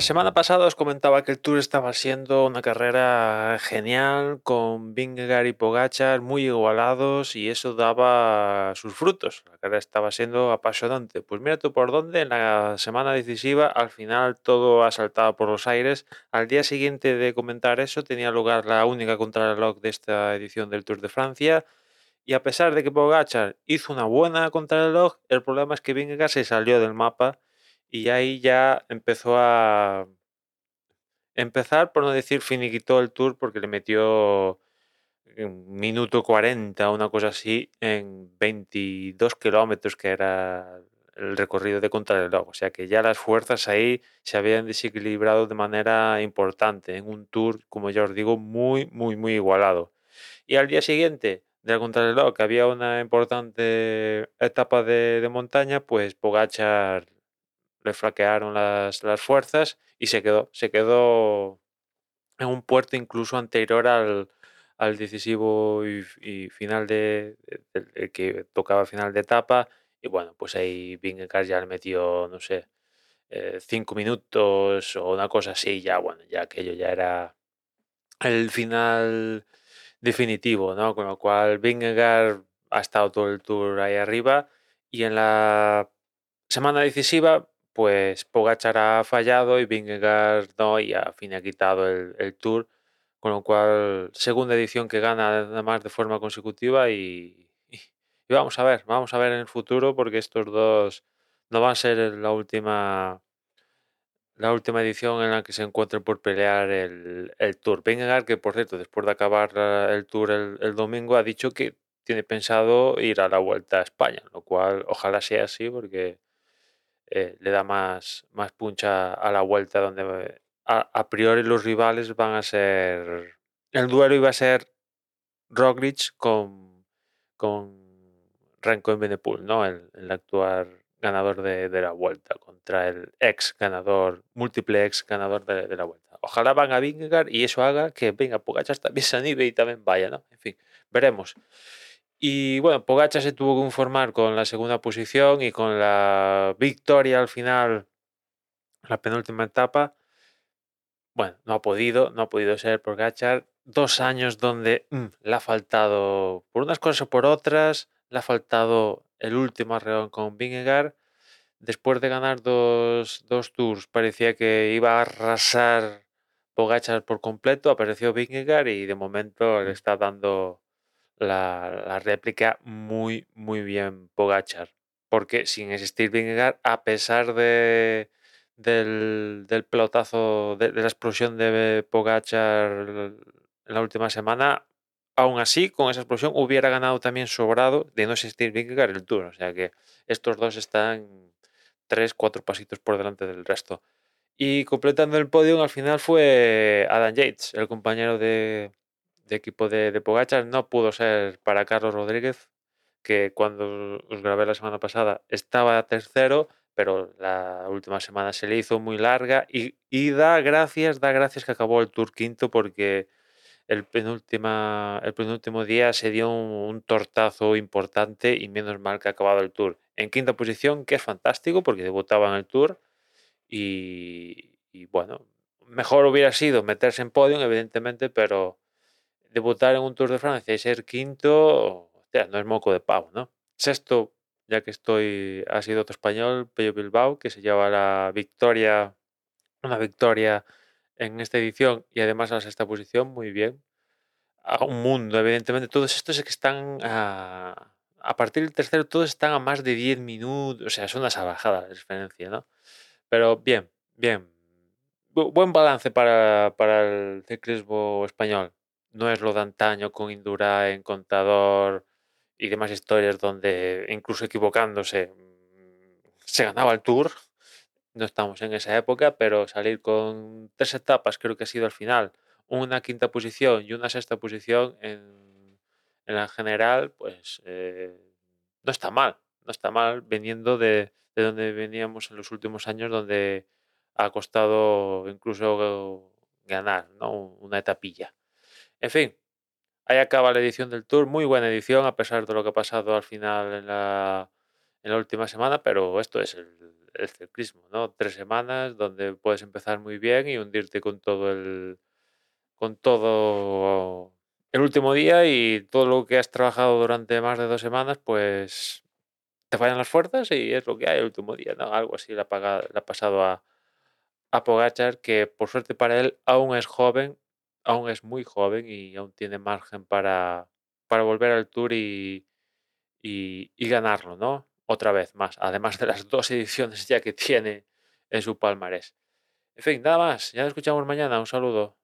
semana pasada os comentaba que el Tour estaba siendo una carrera genial con Vingegaard y Pogachar muy igualados y eso daba sus frutos. La carrera estaba siendo apasionante. Pues mira tú por dónde, en la semana decisiva al final todo ha saltado por los aires. Al día siguiente de comentar eso tenía lugar la única contrarreloj de esta edición del Tour de Francia. Y a pesar de que Pogachar hizo una buena contrarreloj, el problema es que Vingegaard se salió del mapa y ahí ya empezó a empezar, por no decir finiquitó el tour, porque le metió un minuto 40, una cosa así, en 22 kilómetros, que era el recorrido de contrarreloj. O sea que ya las fuerzas ahí se habían desequilibrado de manera importante en un tour, como ya os digo, muy, muy, muy igualado. Y al día siguiente del contrarreloj, que había una importante etapa de, de montaña, pues Pogachar le flaquearon las, las fuerzas y se quedó, se quedó en un puerto incluso anterior al, al decisivo y, final de, que tocaba final de etapa. Y bueno pues ahí Vingegaard ya le metió no sé eh, cinco minutos o una cosa así ya bueno ya aquello ya era el final definitivo no con lo cual Vingegaard ha estado todo el tour ahí arriba y en la semana decisiva pues Pogachar ha fallado y Vingegaard no, y al fin ha quitado el, Tour, con lo cual segunda edición que gana además de forma consecutiva y, vamos a ver, vamos a ver en el futuro porque estos dos no van a ser la última la última edición en la que se encuentren por pelear el, el Tour. Vingegaard, que por cierto, después de acabar el Tour el, el domingo, ha dicho que tiene pensado ir a la Vuelta a España, lo cual ojalá sea así porque eh, le da más, más puncha a la vuelta, donde a, priori los rivales van a ser. El duelo iba a ser Roglic con, con Renko en Benepul, ¿no? El, actual ganador de, la vuelta contra el ex ganador, múltiple ex ganador de, la vuelta. Ojalá van a Vingegaard y eso haga que venga Pogachar también se anime y también vaya, ¿no? En fin, veremos. Y bueno, Pogacha se tuvo que conformar con la segunda posición y con la victoria al final, la penúltima etapa. Bueno, no ha podido, no ha podido ser Pogachar. Dos años donde mm, le ha faltado, por unas cosas o por otras, le ha faltado el último arreón con Vingegaard. Después de ganar dos, dos tours, parecía que iba a arrasar Pogachar por completo. Apareció Vingegaard y de momento le está dando la, réplica muy, muy bien Pogachar. Porque sin existir Vingegaard, a pesar de, del, del pelotazo, de, la explosión de Pogachar en la última semana, aún así, con esa explosión, hubiera ganado también sobrado de no existir Vingegaard el Tour. O sea que estos dos están tres, cuatro pasitos por delante del resto. Y completando el podio, al final fue Adam Yates, el compañero de, de equipo de, de Pogachar no pudo ser para Carlos Rodríguez, que cuando os grabé la semana pasada estaba tercero, pero la última semana se le hizo muy larga y, y da gracias, da gracias que acabó el Tour quinto porque el, penúltima, el penúltimo día se dio un, tortazo importante y menos mal que ha acabado el Tour. En quinta posición, que es fantástico porque debutaba en el Tour y, y bueno, mejor hubiera sido meterse en podio, evidentemente, pero debutar en un Tour de Francia y ser quinto, no es moco de pavo, ¿no? Sexto, ya que estoy, ha sido otro español, Pello Bilbao, que se lleva la victoria, una victoria en esta edición y además a la sexta posición, muy bien. A un mundo, evidentemente, todos estos es que están a, a partir del tercero, todos están a más de 10 minutos, o sea, es una salvajada la diferencia, ¿no? Pero bien, bien. buen balance para, para el ciclismo español no es lo de antaño con Indurain, Contador y demás historias donde incluso equivocándose mm, se ganaba el Tour. No estamos en esa época, pero salir con tres etapas creo que ha sido al final una quinta posición y una sexta posición en, la general, pues eh, no está mal, no está mal viniendo de, de donde veníamos en los últimos años, donde ha costado incluso ganar ¿no? una etapilla. En fin, ahí acaba la edición del Tour. Muy buena edición, a pesar de lo que ha pasado al final en la, en la última semana, pero esto es el ciclismo, ¿no? Tres semanas donde puedes empezar muy bien y hundirte con todo el con todo el último día y todo lo que has trabajado durante más de dos semanas, pues te fallan las fuerzas y es lo que hay el último día, ¿no? Algo así le ha, ha pasado a, a Pogachar, que por suerte para él aún es joven, aún es muy joven y aún tiene margen para, para volver al Tour y, y, y ganarlo, ¿no? Otra vez más, además de las dos ediciones ya que tiene en su palmarés. En fin, nada más, ya nos escuchamos mañana, un saludo.